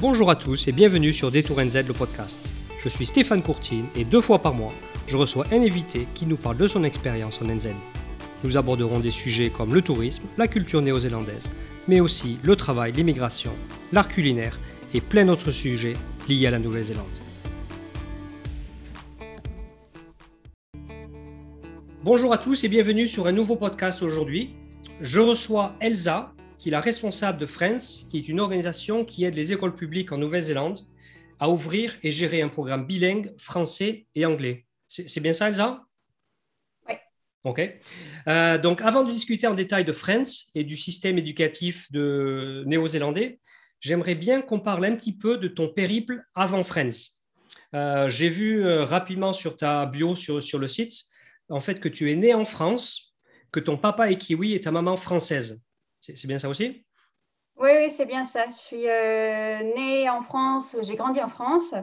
Bonjour à tous et bienvenue sur Détour NZ le podcast. Je suis Stéphane Courtine et deux fois par mois, je reçois un invité qui nous parle de son expérience en NZ. Nous aborderons des sujets comme le tourisme, la culture néo-zélandaise, mais aussi le travail, l'immigration, l'art culinaire et plein d'autres sujets liés à la Nouvelle-Zélande. Bonjour à tous et bienvenue sur un nouveau podcast aujourd'hui. Je reçois Elsa, qui est la responsable de Friends, qui est une organisation qui aide les écoles publiques en Nouvelle-Zélande à ouvrir et gérer un programme bilingue français et anglais. C'est bien ça, Elsa? Oui. OK. Euh, donc, avant de discuter en détail de Friends et du système éducatif de néo-zélandais, j'aimerais bien qu'on parle un petit peu de ton périple avant Friends. Euh, J'ai vu euh, rapidement sur ta bio sur, sur le site, en fait, que tu es né en France, que ton papa est kiwi et ta maman française. C'est bien ça aussi? Oui, oui c'est bien ça. Je suis euh, née en France, j'ai grandi en France,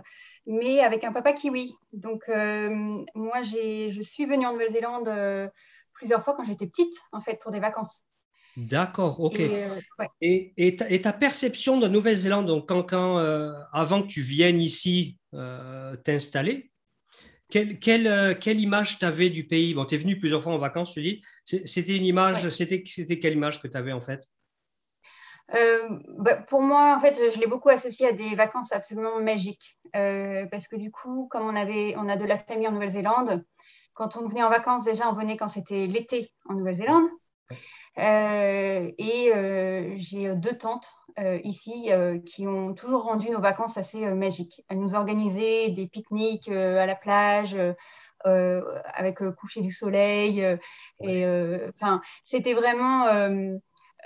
mais avec un papa kiwi. Donc, euh, moi, je suis venue en Nouvelle-Zélande euh, plusieurs fois quand j'étais petite, en fait, pour des vacances. D'accord, ok. Et, et, ta, perception de Nouvelle-Zélande, donc quand, quand avant que tu viennes ici t'installer, quelle, quelle, quelle, image tu avais du pays? Bon, tu es venu plusieurs fois en vacances, tu dis. C'était une image, c'était, c'était quelle image que tu avais en fait? Euh, bah, pour moi, en fait, je l'ai beaucoup associé à des vacances absolument magiques. Euh, parce que du coup, comme on, avait, on a de la famille en Nouvelle-Zélande, quand on venait en vacances, déjà, on venait quand c'était l'été en Nouvelle-Zélande. Euh, et j'ai deux tantes ici qui ont toujours rendu nos vacances assez magiques. Elles nous organisaient des pique-niques à la plage. avec coucher du soleil et enfin c'était vraiment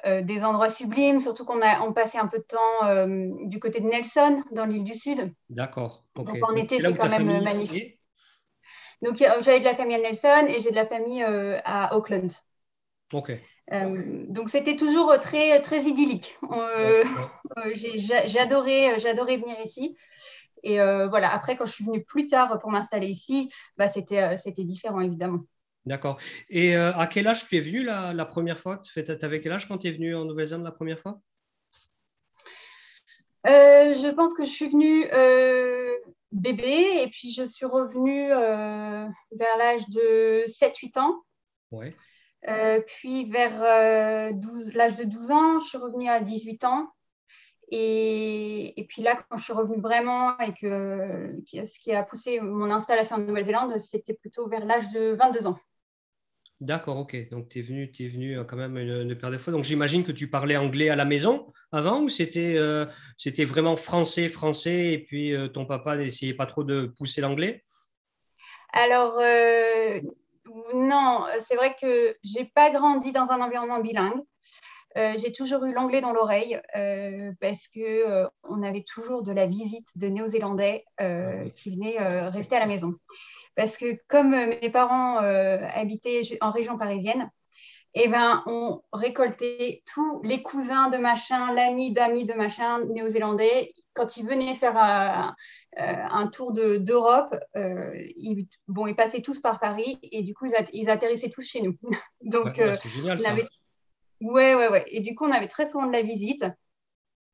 des endroits sublimes, surtout qu'on a on passait un peu de temps du côté de Nelson, dans l'île du Sud. D'accord. Donc en été, c'est quand même magnifique. Donc j'avais de la famille à Nelson et j'ai de la famille à Auckland. Euh, donc c'était toujours très, très idyllique. Euh, euh, adoré, venir ici. Et voilà, après, quand je suis venue plus tard pour m'installer ici, bah, c'était différent, évidemment. D'accord. Et à quel âge tu es venu la, première fois? Tu avais quel âge quand tu es venu en Nouvelle-Zélande la première fois? Je pense que je suis venue bébé et puis je suis revenue vers l'âge de 7-8 ans. Ouais. Euh, puis vers euh, l'âge de 12 ans, je suis revenue à 18 ans. Et, et, puis là, quand je suis revenue vraiment et que ce qui a poussé mon installation en Nouvelle-Zélande, c'était plutôt vers l'âge de 22 ans. D'accord, ok. Donc tu es venu, es venu euh, quand même une, paire de fois. Donc j'imagine que tu parlais anglais à la maison avant ou c'était c'était vraiment français, français et puis ton papa n'essayait pas trop de pousser l'anglais? Alors, non, c'est vrai que j'ai pas grandi dans un environnement bilingue. Euh, j'ai toujours eu l'anglais dans l'oreille euh, parce que euh, on avait toujours de la visite de Néo-Zélandais ah qui venaient rester à la maison. Parce que comme mes parents habitaient en région parisienne, eh ben, on récoltait tous les cousins de machin, l'ami d'amis de machin néo-zélandais. Quand ils venaient faire un, un tour d'Europe, euh, ils, bon, ils passaient tous par Paris et du coup, ils, atterrissaient tous chez nous. Donc, ouais, c'est génial ça. Avait... Ouais, ouais, ouais. Et du coup, on avait très souvent de la visite.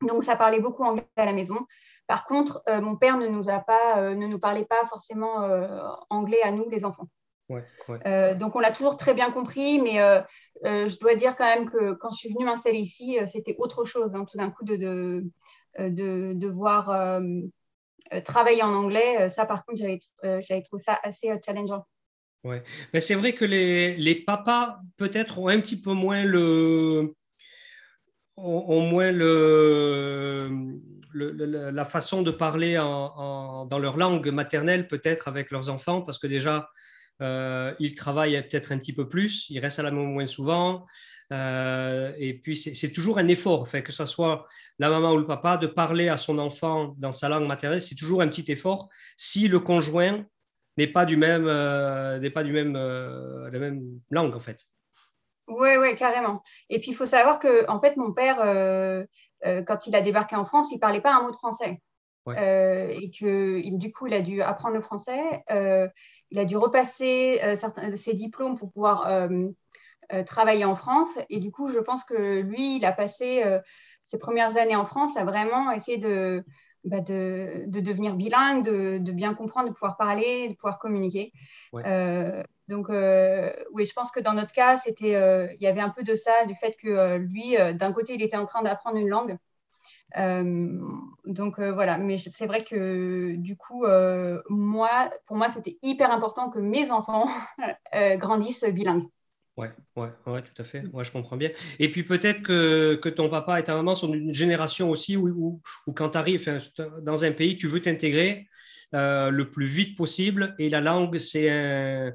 Donc, ça parlait beaucoup anglais à la maison. Par contre, euh, mon père ne nous, a pas, euh, ne nous parlait pas forcément anglais à nous, les enfants. Ouais, donc, on l'a toujours très bien compris, mais je dois dire quand même que quand je suis venue m'installer ici, c'était autre chose, hein, tout d'un coup, de, de, de, de voir euh, travailler en anglais, euh, ça par contre, j'avais euh, trouvé ça assez challengeant. Ouais, mais c'est vrai que les, les papas peut-être ont un petit peu moins le, ont, moins le, la façon de parler en, dans leur langue maternelle peut-être avec leurs enfants parce que déjà ils travaillent peut-être un petit peu plus, ils restent à la maison moins souvent. Euh, et puis, c'est toujours un effort, fait, que ce soit la maman ou le papa, de parler à son enfant dans sa langue maternelle, c'est toujours un petit effort si le conjoint n'est pas du même, euh, pas du même, euh, la même langue, en fait. Oui, oui, carrément. Et puis, il faut savoir que, en fait, mon père, quand il a débarqué en France, il ne parlait pas un mot de français. Et que du coup, il a dû apprendre le français. il a dû repasser certains, ses diplômes pour pouvoir euh, travailler en France. Et du coup, je pense que lui, il a passé euh, ses premières années en France à vraiment essayer de, bah, de, devenir bilingue, de, bien comprendre, de pouvoir parler, de pouvoir communiquer. donc, oui, je pense que dans notre cas, c'était, il y avait un peu de ça, du fait que lui, d'un côté, il était en train d'apprendre une langue. Donc voilà, mais c'est vrai que du coup, moi, pour moi, c'était hyper important que mes enfants grandissent bilingues. Ouais, ouais, ouais, tout à fait. Ouais, je comprends bien. Et puis peut-être que, que, ton papa et ta maman sont d'une génération aussi où, quand tu arrives dans un pays, tu veux t'intégrer euh, le plus vite possible et la langue, c'est un,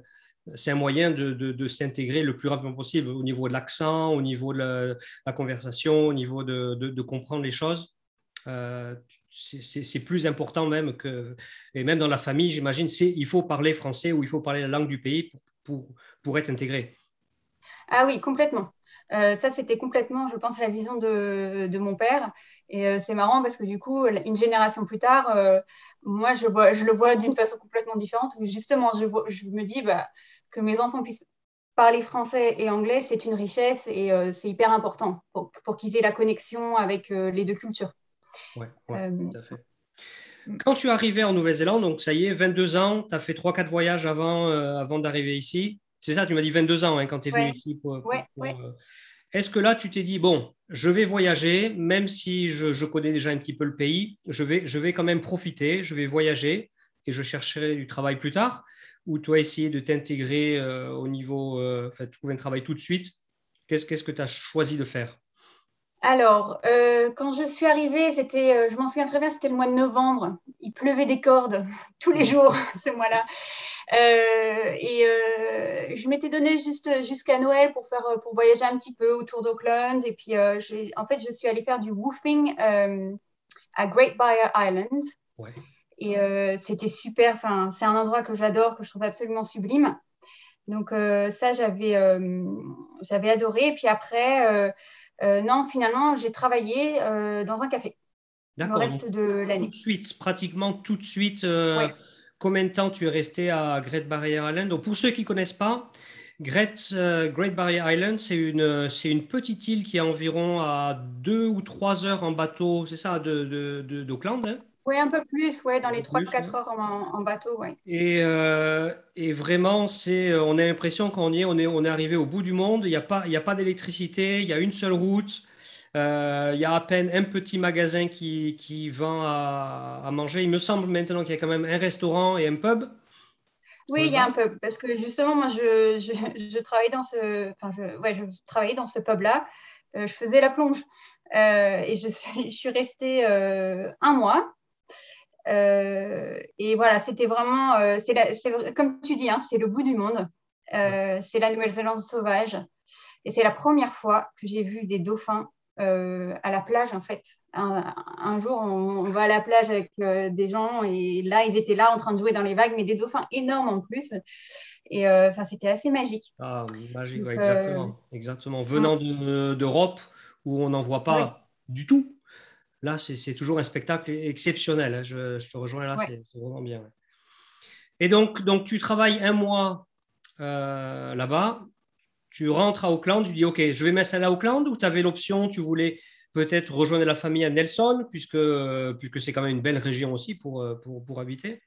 c'est un moyen de, de, s'intégrer le plus rapidement possible au niveau de l'accent, au niveau de la, conversation, au niveau de, de comprendre les choses. Euh, c'est plus important même que, et même dans la famille, j'imagine, il faut parler français ou il faut parler la langue du pays pour, pour, pour être intégré. Ah oui, complètement. Euh, ça, c'était complètement, je pense, la vision de, mon père. Et euh, c'est marrant parce que du coup, une génération plus tard, moi, je, vois, je le vois d'une façon complètement différente. justement, je, je me dis bah, que mes enfants puissent parler français et anglais, c'est une richesse et c'est hyper important pour, pour qu'ils aient la connexion avec les deux cultures. Oui, ouais, tout à fait. Quand tu es arrivé en Nouvelle-Zélande, donc ça y est, 22 ans, tu as fait 3-4 voyages avant, avant d'arriver ici. C'est ça, tu m'as dit 22 ans hein, quand tu es venu ici. Pour, euh, Est-ce que là, tu t'es dit, bon, je vais voyager, même si je, connais déjà un petit peu le pays, je vais, quand même profiter, je vais voyager et je chercherai du travail plus tard? Ou tu as essayé de t'intégrer euh, au niveau, euh, enfin, trouver un travail tout de suite Qu'est-ce qu'est-ce que tu as choisi de faire? Alors, quand je suis arrivée, c'était, je m'en souviens très bien, c'était le mois de novembre. Il pleuvait des cordes tous les jours ce mois-là. Euh, et euh, je m'étais donné juste jusqu'à Noël pour faire pour voyager un petit peu autour d'Auckland. Et puis, euh, en fait, je suis allée faire du woofing à Great Barrier Island. Et c'était super. Enfin, c'est un endroit que j'adore, que je trouve absolument sublime. Donc ça, j'avais j'avais adoré. Et puis après, non, finalement, j'ai travaillé dans un café. Le reste de l'année. Tout de suite, pratiquement tout de suite combien de temps tu es resté à Great Barrier Island? Donc, pour ceux qui ne connaissent pas, Great, euh, Great Barrier Island, c'est une, c'est une petite île qui est environ à deux ou trois heures en bateau, c'est ça, de, d'Auckland hein? Oui, un peu plus, ouais, dans les 3-4 heures en, bateau. Ouais. Et, euh, et vraiment, c'est, euh, on a l'impression qu'on y est, on est, on est arrivé au bout du monde, il n'y a pas, a pas d'électricité, il y a une seule route. Euh, il y a à peine un petit magasin qui, qui vend à, manger. Il me semble maintenant qu'il y a quand même un restaurant et un pub. Oui, il y a un pub. Parce que justement, moi, je, je, travaillais dans ce, enfin, je, ouais, je travaillais dans ce pub-là. Euh, je faisais la plonge. Euh, et je suis, je suis restée un mois. Et voilà, c'était vraiment, c'est comme tu dis, hein, c'est le bout du monde. c'est la Nouvelle-Zélande sauvage. Et c'est la première fois que j'ai vu des dauphins euh, à la plage en fait. Un, jour, on, va à la plage avec euh, des gens et là, ils étaient là en train de jouer dans les vagues, mais des dauphins énormes en plus. Et euh, c'était assez magique. Ah, magique, exactement. exactement. Venant d'Europe où on n'en voit pas du tout. Là, c'est toujours un spectacle exceptionnel. Hein. Je, te rejoins là, c'est vraiment bien. Et donc, donc, tu travailles un mois là-bas tu rentres à Auckland, tu dis OK, je vais m'installer à Auckland ou tu avais l'option, tu voulais peut-être rejoindre la famille à Nelson, puisque, puisque c'est quand même une belle région aussi pour, pour, pour habiter?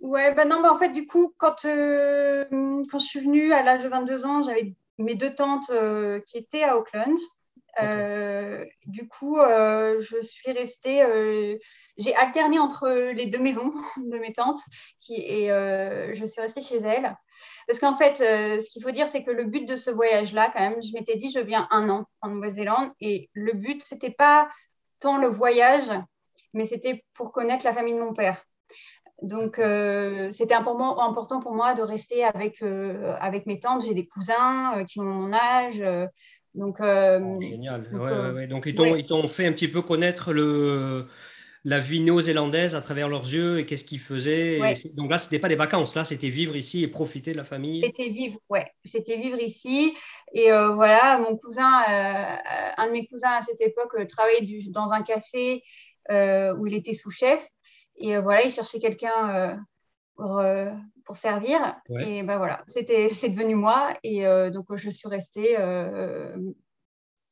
Ouais, ben non, bah en fait, du coup, quand, euh, quand je suis venue à l'âge de 22 ans, j'avais mes deux tantes euh, qui étaient à Auckland. Euh, du coup, je suis restée, j'ai alterné entre les deux maisons de mes tantes qui, et je suis restée chez elles. Parce qu'en fait, euh, ce qu'il faut dire, c'est que le but de ce voyage-là, quand même, je m'étais dit, je viens un an en Nouvelle-Zélande. Et le but, ce n'était pas tant le voyage, mais c'était pour connaître la famille de mon père. Donc, euh, c'était important pour moi de rester avec, euh, avec mes tantes. J'ai des cousins qui ont mon âge. Donc, oh, génial. Donc, donc ils t'ont fait un petit peu connaître le, la vie néo-zélandaise à travers leurs yeux et qu'est-ce qu'ils faisaient. Donc là, ce n'était pas des vacances, là, c'était vivre ici et profiter de la famille. C'était vivre, ouais, c'était vivre ici. Et euh, voilà, mon cousin, euh, un de mes cousins à cette époque euh, travaillait dans un café où il était sous-chef. Et voilà, il cherchait quelqu'un pour, pour, servir. Et ben voilà, c'était, c'est devenu moi. Et donc, je suis restée, je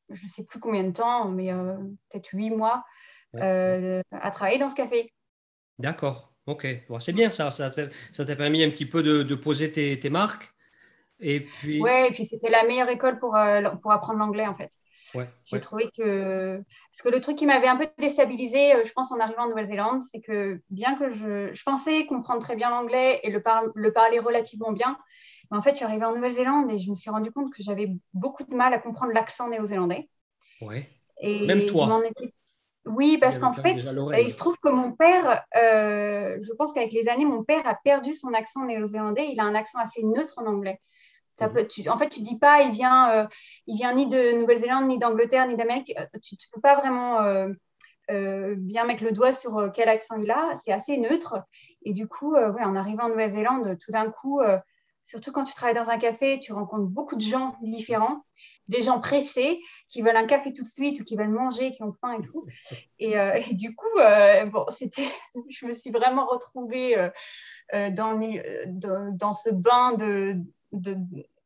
ne sais plus combien de temps, mais peut-être huit mois à travailler dans ce café. D'accord, ok. c'est bien ça, ça t'a permis un petit peu de, poser tes, marques. Et puis... Ouais, et puis c'était la meilleure école pour, pour apprendre l'anglais en fait. J'ai trouvé que. Parce que le truc qui m'avait un peu déstabilisé, euh, je pense, en arrivant en Nouvelle-Zélande, c'est que bien que je, je pensais comprendre très bien l'anglais et le, le, parler relativement bien, mais en fait, je suis arrivée en Nouvelle-Zélande et je me suis rendu compte que j'avais beaucoup de mal à comprendre l'accent néo-zélandais. Ouais. Et Même toi. Étais... Oui, parce qu'en fait, il se trouve que mon père, euh, je pense qu'avec les années, mon père a perdu son accent néo-zélandais. Il a un accent assez neutre en anglais. Mhm. Tu, en fait, tu dis pas, il vient, euh, il vient ni de Nouvelle-Zélande, ni d'Angleterre, ni d'Amérique. Tu ne peux pas vraiment euh, euh, bien mettre le doigt sur quel accent il a. C'est assez neutre. Et du coup, ouais, en arrivant en Nouvelle-Zélande, tout d'un coup, surtout quand tu travailles dans un café, tu rencontres beaucoup de gens différents, des gens pressés qui veulent un café tout de suite ou qui veulent manger, qui ont faim et tout. Et, du coup, bon, c'était, je me suis vraiment retrouvée dans, dans, dans, ce bain de de,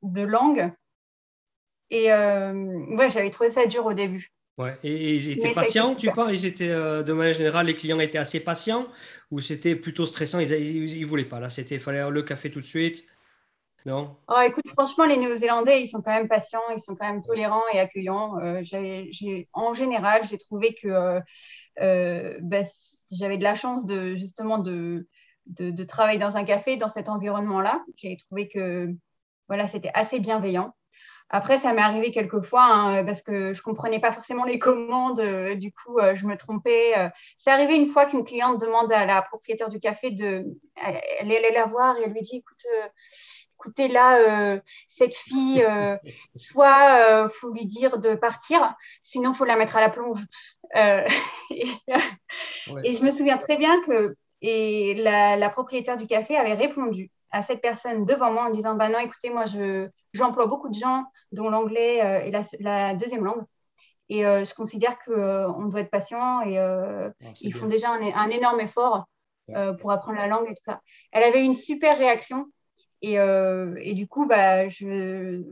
de langue. Et euh, ouais, j'avais trouvé ça dur au début. Ouais. Et, ils étaient patients, tu parles Ils étaient, euh, de manière générale, les clients étaient assez patients ou c'était plutôt stressant? Ils ne voulaient pas. Là, c'était fallait le café tout de suite. Non? Oh, Écoute, franchement, les Néo-Zélandais, ils sont quand même patients, ils sont quand même tolérants et accueillants. Euh, en général, j'ai trouvé que bah, j'avais de la chance de justement de, de, de, travailler dans un café, dans cet environnement-là. J'ai trouvé que voilà, c'était assez bienveillant. Après, ça m'est arrivé quelques fois hein, parce que je ne comprenais pas forcément les commandes. Euh, du coup, euh, je me trompais. Euh. C'est arrivé une fois qu'une cliente demande à la propriétaire du café de. Elle allait la voir et elle lui dit écoute, écoutez, là, cette fille, soit il faut lui dire de partir, sinon il faut la mettre à la plonge. Et, je me souviens très bien que et la propriétaire du café avait répondu à cette personne devant moi en disant bah non écoutez moi je j'emploie beaucoup de gens dont l'anglais euh, est la, deuxième langue. Et euh, je considère que euh, on doit être patient et ah, ils font déjà un, énorme effort pour apprendre la langue et tout ça. Elle avait une super réaction et, et du coup bah je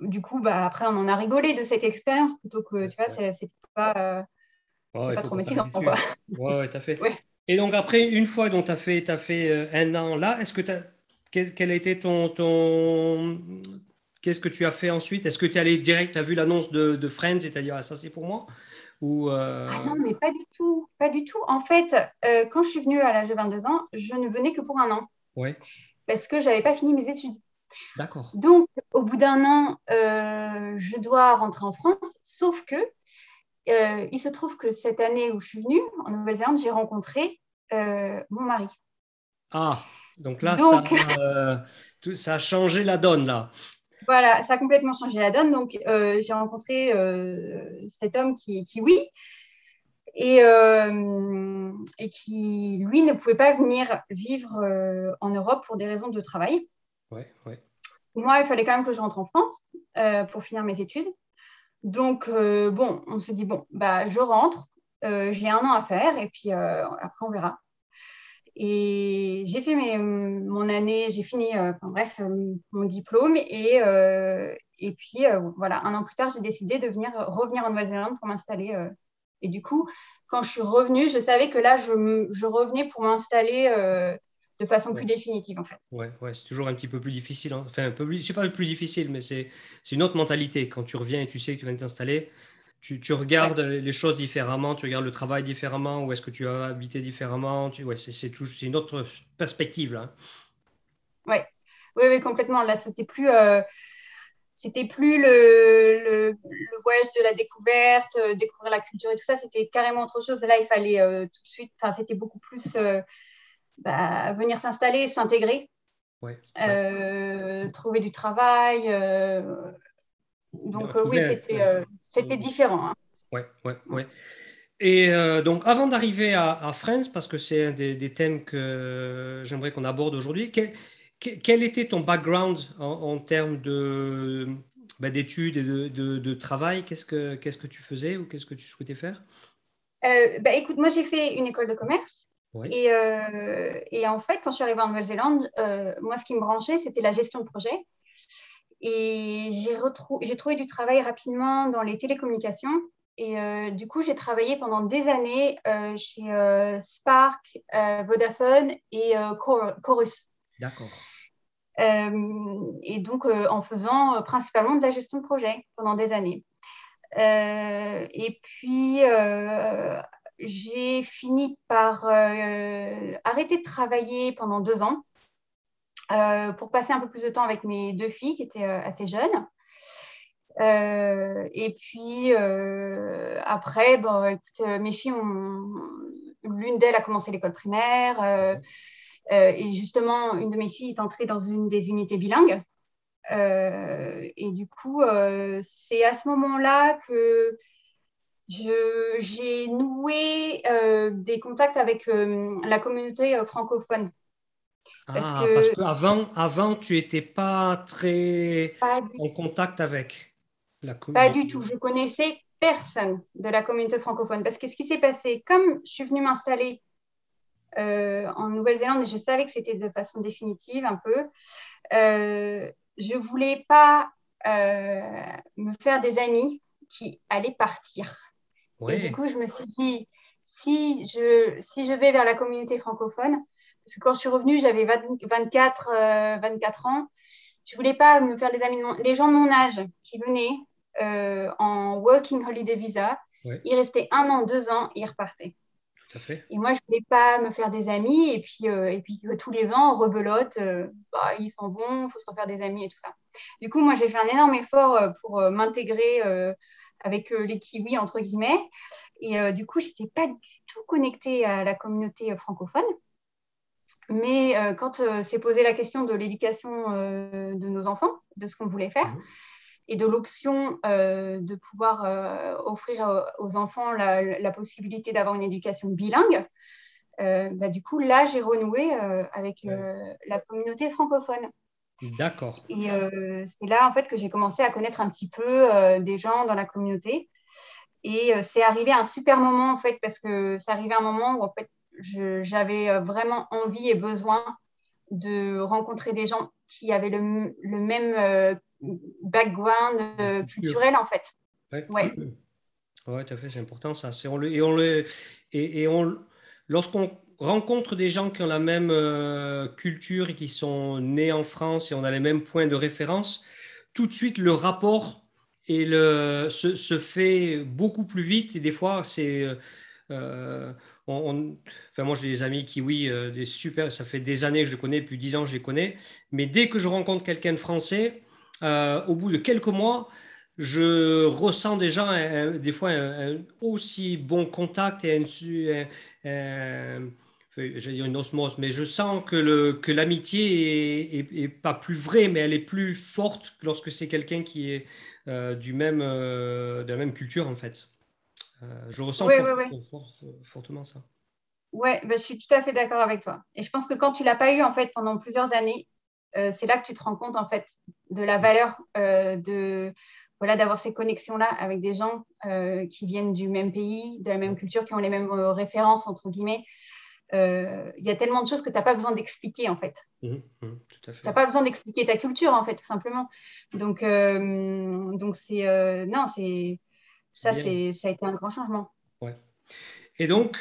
du coup bah après on en a rigolé de cette expérience plutôt que tu vois c'est pas pas trop métier quoi. Ouais, ouais fait et donc après, une fois dont tu as fait, as fait euh, un an là, est-ce que tu quel, a été ton, ton... Qu'est-ce que tu as fait ensuite? Est-ce que tu es allé direct, tu as vu l'annonce de, de, Friends, c'est-à-dire ah, ça c'est pour moi? Ou euh, ah non, mais pas du tout, pas du tout. En fait, euh, quand je suis venue à l'âge de 22 ans, je ne venais que pour un an. Oui. Parce que je n'avais pas fini mes études. D'accord. Donc, au bout d'un an, je dois rentrer en France, sauf que euh, il se trouve que cette année où je suis venue en Nouvelle-Zélande, j'ai rencontré euh, mon mari. Ah, donc là, Ça, euh, ça, a changé la donne, là. Voilà, ça a complètement changé la donne. Donc, j'ai rencontré cet homme qui, qui oui, et, et, qui, lui, ne pouvait pas venir vivre en Europe pour des raisons de travail. Ouais, ouais. Moi, il fallait quand même que je rentre en France pour finir mes études. Donc, euh, bon, on se dit, bon, bah, je rentre, euh, j'ai un an à faire et puis euh, après, on verra. Et j'ai fait mon année, j'ai fini, enfin bref, mon diplôme. Et, puis, voilà, un an plus tard, j'ai décidé de venir, revenir en Nouvelle-Zélande pour m'installer. et du coup, quand je suis revenue, je savais que là, je, je revenais pour m'installer de façon plus définitive en fait. Ouais, ouais c'est toujours un petit peu plus difficile. Hein. Enfin, un peu plus, je sais pas le plus difficile, mais c'est une autre mentalité. Quand tu reviens et tu sais que tu viens t'installer, tu, tu, regardes les choses différemment, tu regardes le travail différemment, ou est-ce que tu as habité différemment. Tu, ouais, c'est une autre perspective là. Ouais. Oui, oui, complètement. Là, c'était plus. Euh, c'était plus le, le, voyage de la découverte, euh, découvrir la culture et tout ça, c'était carrément autre chose. Là, il fallait euh, tout de suite, enfin, c'était beaucoup plus bah, venir s'installer, s'intégrer, euh, trouver du travail. Euh, donc euh, oui, c'était différent. Hein. Ouais, ouais, ouais. Et donc, avant d'arriver à, Friends, parce que c'est un des, thèmes que j'aimerais qu'on aborde aujourd'hui, quel, était ton background en, termes de, bah, d'études et de, de, travail? Qu'est-ce que, qu'est-ce que tu faisais ou qu'est-ce que tu souhaitais faire? Bah, Écoute, moi j'ai fait une école de commerce. Et, euh, et, en fait, quand je suis arrivée en Nouvelle-Zélande, euh, moi, ce qui me branchait, c'était la gestion de projet. Et j'ai trouvé du travail rapidement dans les télécommunications Et du coup, j'ai travaillé pendant des années chez Spark, Vodafone et Chorus. D'accord. et donc, en faisant principalement de la gestion de projet pendant des années. et puis, j'ai fini par arrêter de travailler pendant deux ans euh, pour passer un peu plus de temps avec mes deux filles qui étaient euh, assez jeunes. Euh, et puis après, bon, mes filles ont. L'une d'elles a commencé l'école primaire. et justement, une de mes filles est entrée dans une des unités bilingues. et du coup, c'est à ce moment-là que j'ai noué des contacts avec la communauté francophone parce ah, que... parce qu'avant, avant, tu n'étais pas très en contact avec la communauté. Pas du tout. Je connaissais personne de la communauté francophone. Parce que ce qui s'est passé, comme je suis venue m'installer euh, en Nouvelle-Zélande et je savais que c'était de façon définitive un peu, euh, je ne voulais pas euh, me faire des amis qui allaient partir. Et du coup, je me suis dit, si je, si je vais vers la communauté francophone, parce que quand je suis revenue, j'avais 24, 24 euh, ans. Je voulais pas me faire des amis. Les gens de mon âge qui venaient euh, en working holiday visa, ils restaient un an, deux ans et ils repartaient. Tout à fait. Et moi, je ne voulais pas me faire des amis et puis, euh, et puis tous les ans, on rebelote, bah, ils s'en vont, il faut se refaire des amis et tout ça. Du coup, moi, j'ai fait un énorme effort pour m'intégrer avec les kiwis, entre guillemets. Et du coup, je n'étais pas du tout connectée à la communauté francophone. Mais euh, quand euh, s'est posé la question de l'éducation euh, de nos enfants, de ce qu'on voulait faire, mhm. et de l'option de pouvoir offrir aux enfants la, possibilité d'avoir une éducation bilingue, bah, du coup, là, j'ai renoué avec la communauté francophone. D'accord. Et c'est là, en fait, que j'ai commencé à connaître un petit peu des gens dans la communauté. Et c'est arrivé à un super moment, en fait, parce que c'est arrivé à un moment où, en fait, j'avais euh, vraiment envie et besoin de rencontrer des gens qui avaient le, même euh, background euh, culturel en fait. Ouais. Ouais. ouais tout à fait, c'est important ça. On le, et on le, et, on, lorsqu'on rencontre des gens qui ont la même culture et qui sont nés en France et on a les mêmes points de référence, tout de suite le rapport se, fait beaucoup plus vite et des fois c'est enfin, moi, j'ai des amis qui, oui, euh, des super, ça fait des années que je les connais, plus dix ans je les connais. Mais dès que je rencontre quelqu'un de français, euh, au bout de quelques mois, je ressens déjà des fois un, aussi bon contact et un, j'allais dire une osmose, mais je sens que, le, que l'amitié est, pas plus vraie, mais elle est plus forte lorsque c'est quelqu'un qui est euh, du même, de la même culture en fait. Euh, je ressens fortement ça. Ouais, bah, je suis tout à fait d'accord avec toi. Et je pense que quand tu l'as pas eu en fait pendant plusieurs années, euh, c'est là que tu te rends compte en fait de la valeur euh, de voilà d'avoir ces connexions là avec des gens qui viennent du même pays, de la même culture, qui ont les mêmes références entre guillemets. Il y a tellement de choses que tu n'as pas besoin d'expliquer en fait. Mmh, mmh, tu n'as pas besoin d'expliquer ta culture en fait tout simplement. Donc donc c'est non c'est ça, c'est, ça a été un grand changement. Ouais. Et donc,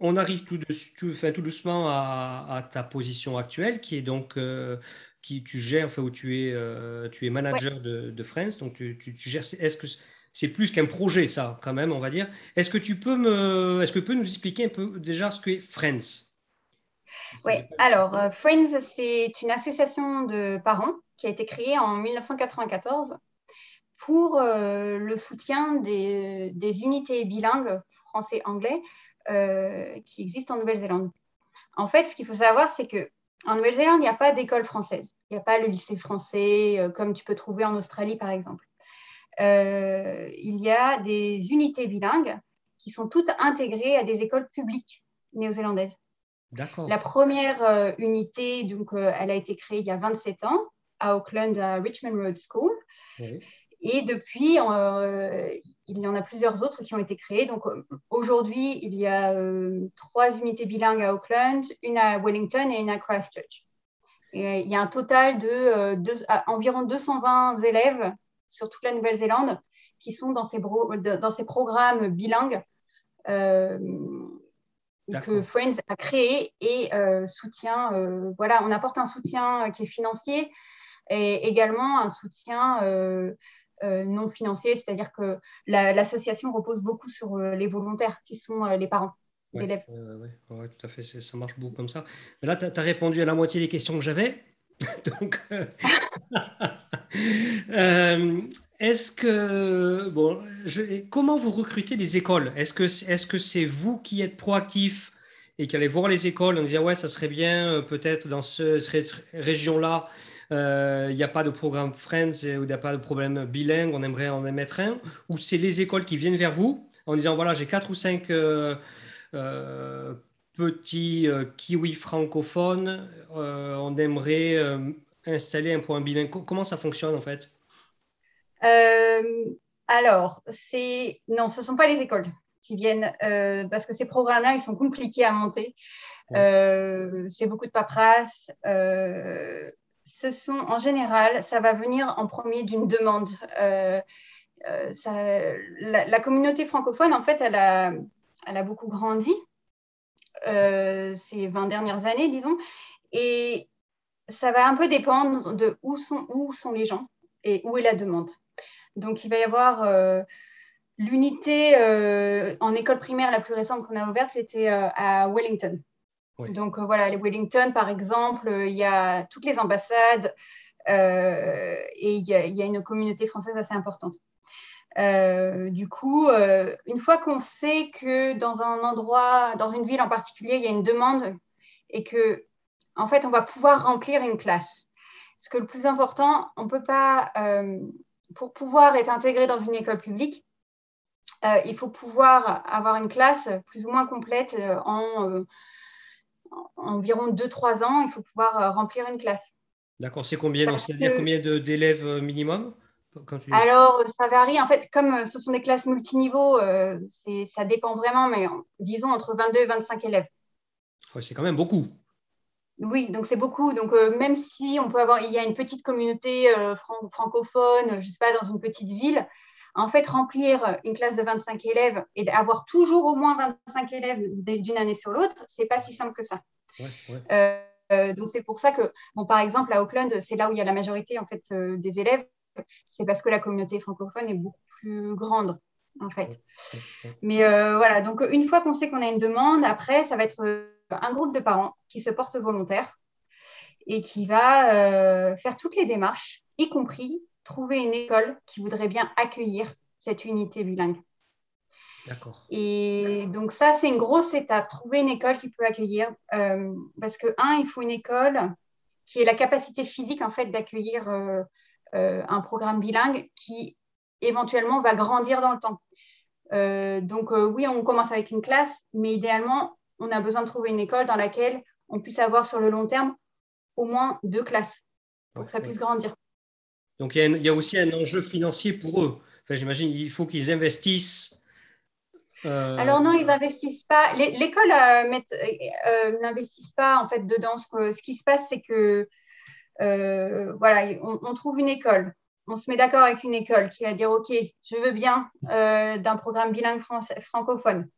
on arrive tout, tout, tout doucement à, ta position actuelle, qui est donc euh, qui tu gères, enfin, où tu es, euh, tu es manager de, de Friends. Donc, tu, tu, gères. Est-ce que c'est plus qu'un projet, ça, quand même, on va dire. Est-ce que tu peux me, est-ce que nous expliquer un peu déjà ce qu'est Friends? Oui. Alors, euh, Friends, c'est une association de parents qui a été créée en 1994 pour euh, le soutien des, unités bilingues français-anglais euh, qui existent en Nouvelle-Zélande. En fait, ce qu'il faut savoir, c'est qu'en Nouvelle-Zélande, il n'y a pas d'école française. Il n'y a pas le lycée français comme tu peux trouver en Australie, par exemple. Il y a des unités bilingues qui sont toutes intégrées à des écoles publiques néo-zélandaises. La première unité, donc, elle a été créée il y a 27 ans à Auckland, à Richmond Road School. Oui. Et depuis, euh, il y en a plusieurs autres qui ont été créées. Donc aujourd'hui, il y a euh, trois unités bilingues à Auckland, une à Wellington et une à Christchurch. Et il y a un total de euh, environ 220 élèves sur toute la Nouvelle-Zélande qui sont dans ces, dans ces programmes bilingues que Friends a créé et soutient. voilà, on apporte un soutien qui est financier et également un soutien non financier, c'est-à-dire que l'association repose beaucoup sur les volontaires qui sont les parents. Oui, tout à fait, ça marche beaucoup comme ça. Mais là, tu as, répondu à la moitié des questions que j'avais. Donc, euh, euh, est-ce que, bon, comment vous recrutez les écoles? Est-ce que est-ce que c'est vous qui êtes proactif et qui allez voir les écoles en disant ouais, ça serait bien euh, peut-être dans ce, cette région-là, il n'y a pas de programme Friends ou il n'y a pas de problème bilingue, on aimerait en émettre un? Ou c'est les écoles qui viennent vers vous en disant voilà, j'ai quatre ou cinq petit euh, kiwi francophone, euh, on aimerait installer un point bilingue. Comment ça fonctionne en fait? Alors, c'est non, ce ne sont pas les écoles qui viennent parce que ces programmes-là, ils sont compliqués à monter. c'est beaucoup de paperasse. ce sont en général, ça va venir en premier d'une demande. Ça, la, communauté francophone, en fait, elle a, elle a beaucoup grandi euh, ces 20 dernières années, disons. Et ça va un peu dépendre de où sont, où sont les gens et où est la demande. Donc, il va y avoir euh, l'unité euh, en école primaire la plus récente qu'on a ouverte, c'était à Wellington. Donc, voilà, les Wellington, par exemple, il y a toutes les ambassades et il y, a, une communauté française assez importante. Euh, du coup, euh, une fois qu'on sait que dans un endroit, dans une ville en particulier, il y a une demande et que, en fait, on va pouvoir remplir une classe. Parce que le plus important, on peut pas, euh, pour pouvoir être intégré dans une école publique, il faut pouvoir avoir une classe plus ou moins complète en, environ 2-3 ans. Il faut pouvoir remplir une classe. D'accord, c'est combien, c'est-à-dire combien d'élèves minimum? Alors, ça varie. En fait, comme euh, ce sont des classes multiniveaux, euh, ça dépend vraiment, mais disons entre 22 et 25 élèves. c'est quand même beaucoup. Oui, donc c'est beaucoup. Donc, euh, même si on peut avoir, il y a une petite communauté francophone, je ne sais pas, dans une petite ville, en fait, remplir une classe de 25 élèves et avoir toujours au moins 25 élèves d'une année sur l'autre, c'est pas si simple que ça. donc, c'est pour ça que, bon, par exemple, à Auckland, c'est là où il y a la majorité en fait, des élèves c'est parce que la communauté francophone est beaucoup plus grande, en fait. Mais euh, voilà, donc une fois qu'on sait qu'on a une demande, après, ça va être euh, un groupe de parents qui se portent volontaires et qui va euh, faire toutes les démarches, y compris trouver une école qui voudrait bien accueillir cette unité bilingue. D'accord. Et donc ça, c'est une grosse étape, trouver une école qui peut accueillir, parce que, un, il faut une école qui ait la capacité physique, en fait, d'accueillir un programme bilingue qui éventuellement va grandir dans le temps. Euh, donc euh, oui, on commence avec une classe, mais idéalement, on a besoin de trouver une école dans laquelle on puisse avoir sur le long terme au moins deux classes pour que ça puisse grandir. Donc il y, a aussi un enjeu financier pour eux. Enfin, J'imagine qu'il faut qu'ils investissent. Alors non, ils n'investissent pas. L'école n'investissent pas en fait dedans. Ce, ce qui se passe, c'est que euh, voilà, on, trouve une école. On se met d'accord avec une école qui va dire OK, je veux bien euh, d'un programme bilingue francophone.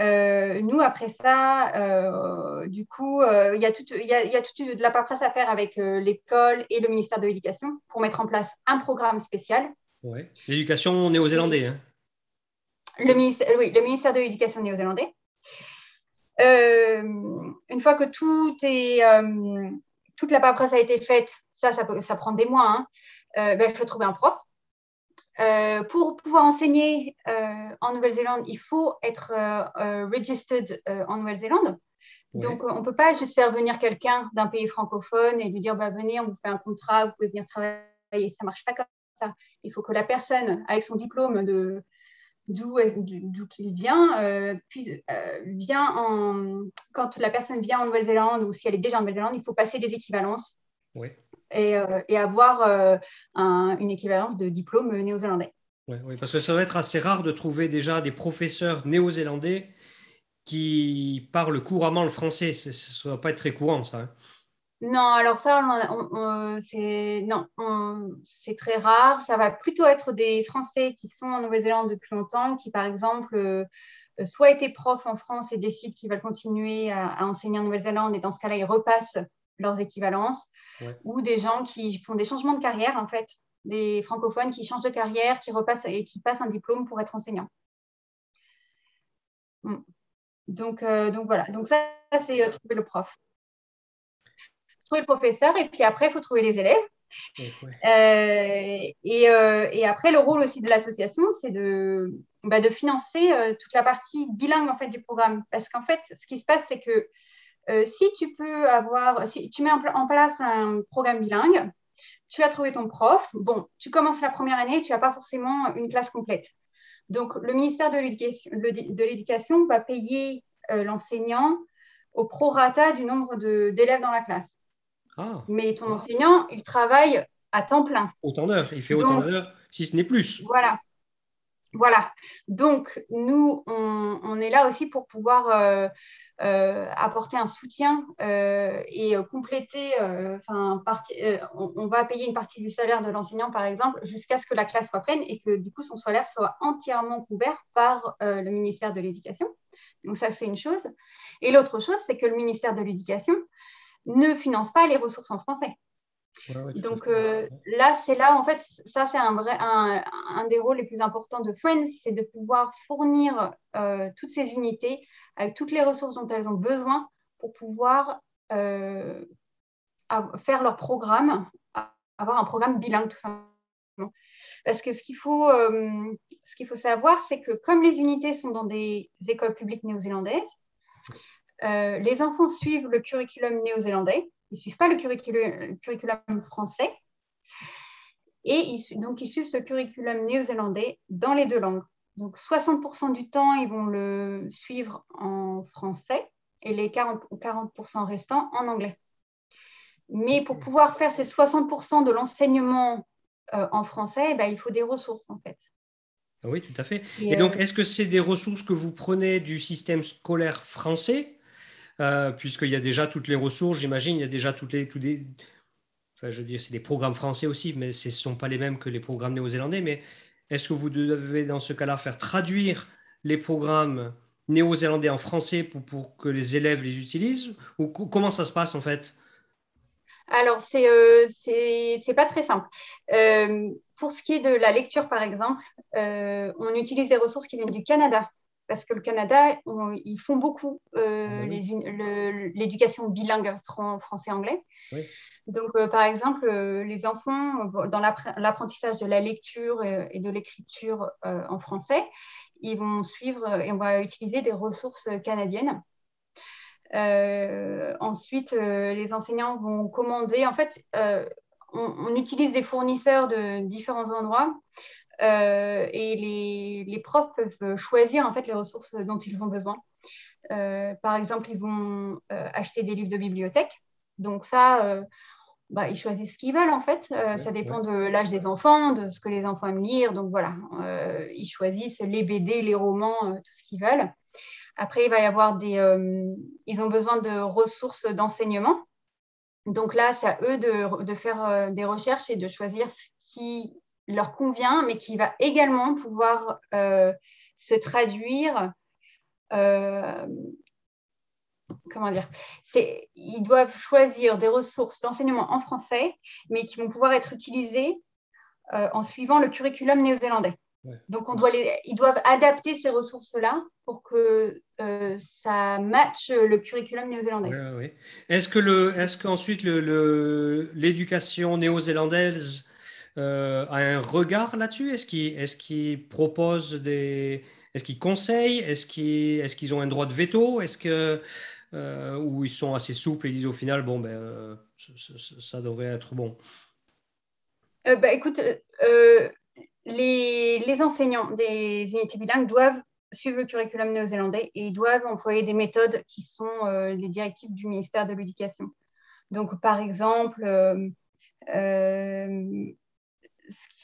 Euh, nous, après ça, du coup, il y a toute y a, y a de la paperasse à faire avec l'école et le ministère de l'Éducation pour mettre en place un programme spécial. Ouais. L'éducation néo-zélandais. Hein. Le ministère, oui, le ministère de l'Éducation néo-zélandais. une fois que tout est, toute la paperasse a été faite, ça, ça, prend des mois, hein. euh, ben, il faut trouver un prof. Euh, pour pouvoir enseigner euh, en Nouvelle-Zélande, il faut être registered en Nouvelle-Zélande. Donc, on ne peut pas juste faire venir quelqu'un d'un pays francophone et lui dire bah, venez, on vous fait un contrat, vous pouvez venir travailler. Ça ne marche pas comme ça. Il faut que la personne, avec son diplôme de, d'où qu'il vient, euh, puis, euh, vient en, quand la personne vient en Nouvelle-Zélande ou si elle est déjà en Nouvelle-Zélande, il faut passer des équivalences et, euh, et, avoir une équivalence de diplôme néo-zélandais. Oui, parce que ça va être assez rare de trouver déjà des professeurs néo-zélandais qui parlent couramment le français. Ça ne va pas être très courant, ça. Hein. Non, alors ça, c'est non, c'est très rare. Ça va plutôt être des Français qui sont en Nouvelle-Zélande depuis longtemps, qui par exemple euh, soit étaient profs en France et décident qu'ils veulent continuer à, enseigner en Nouvelle-Zélande et dans ce cas-là, ils repassent leurs équivalences, ou des gens qui font des changements de carrière en fait, des francophones qui changent de carrière, qui repassent et qui passent un diplôme pour être enseignants. Mm. Donc, euh, donc voilà, donc ça, c'est euh, trouver le prof. Trouver le professeur et puis après, il faut trouver les élèves. Euh, et, après, le rôle aussi de l'association, c'est de, bah, de financer toute la partie bilingue en fait, du programme. Parce qu'en fait, ce qui se passe, c'est que si tu peux avoir, si tu mets en, place un programme bilingue, tu as trouvé ton prof. Bon, tu commences la première année, tu n'as pas forcément une classe complète. Donc, le ministère de l'Éducation va payer euh, l'enseignant au prorata du nombre d'élèves dans la classe. Ah. Mais ton enseignant, il travaille à temps plein. Autant d'heures, il fait autant d'heures, si ce n'est plus. Voilà. Voilà. Donc, nous, on, est là aussi pour pouvoir euh, euh, apporter un soutien euh, et compléter, on, on, va payer une partie du salaire de l'enseignant, par exemple, jusqu'à ce que la classe soit pleine et que du coup, son salaire soit entièrement couvert par le ministère de l'Éducation. Donc, ça, c'est une chose. Et l'autre chose, c'est que le ministère de l'Éducation ne finance pas les ressources en français. Donc euh, là, c'est là, en fait, ça, c'est un, vrai, un, des rôles les plus importants de Friends, c'est de pouvoir fournir euh, toutes ces unités avec toutes les ressources dont elles ont besoin pour pouvoir euh, faire leur programme, avoir un programme bilingue tout simplement. Parce que ce qu'il faut, ce qu'il faut savoir, c'est que comme les unités sont dans des écoles publiques néo-zélandaises, les enfants suivent le curriculum néo-zélandais ils ne suivent pas le curriculum, français. Et ils, donc, ils suivent ce curriculum néo-zélandais dans les deux langues. Donc, 60% du temps, ils vont le suivre en français et les 40%, 40 restants en anglais. Mais pour pouvoir faire ces 60% de l'enseignement euh, en français, eh ben, il faut des ressources, en fait. Oui, tout à fait. Et, donc, euh, est-ce que c'est des ressources que vous prenez du système scolaire français euh, puisqu'il y a déjà toutes les ressources, j'imagine, il y a déjà toutes les, tous des, enfin, je veux dire, c'est des programmes français aussi, mais ce ne sont pas les mêmes que les programmes néo-zélandais. Mais est-ce que vous devez, dans ce cas-là, faire traduire les programmes néo-zélandais en français pour, que les élèves les utilisent? Ou comment ça se passe en fait? Alors, c'est euh, pas très simple. Euh, pour ce qui est de la lecture, par exemple, euh, on utilise des ressources qui viennent du Canada parce que le Canada, ils font beaucoup euh, ah l'éducation bilingue français-anglais. Donc, euh, par exemple, euh, les enfants, dans l'apprentissage de la lecture et, de l'écriture en français, ils vont suivre et on va utiliser des ressources canadiennes. ensuite, les enseignants vont commander. En fait, on, utilise des fournisseurs de différents endroits euh, et les, profs peuvent choisir en fait les ressources dont ils ont besoin. Euh, par exemple, ils vont euh, acheter des livres de bibliothèque. Donc ça, bah, ils choisissent ce qu'ils veulent en fait. ça dépend de l'âge des enfants, de ce que les enfants aiment lire. Donc voilà, ils choisissent les BD, les romans, tout ce qu'ils veulent. Après, il va y avoir des... ils ont besoin de ressources d'enseignement. Donc là, c'est à eux de, de faire des recherches et de choisir ce qui leur convient, mais qui va également pouvoir euh, se traduire. Euh, comment dire Ils doivent choisir des ressources d'enseignement en français, mais qui vont pouvoir être utilisées euh, en suivant le curriculum néo-zélandais. Donc, on doit les, ils doivent adapter ces ressources-là pour que ça matche le curriculum néo-zélandais. Est-ce que le, est-ce qu'ensuite l'éducation néo-zélandaise euh, a un regard là-dessus? Est-ce qu'ils est proposent des... Est-ce qu'ils conseillent Est-ce qu'ils ont un droit de veto? Est-ce que... Euh, ou ils sont assez souples et disent au final, bon, ben, euh, ça, devrait être bon. Bah, Écoute, les, enseignants des unités bilingues doivent suivre le curriculum néo-zélandais et doivent employer des méthodes qui sont les directives du ministère de l'Éducation. Donc, par exemple,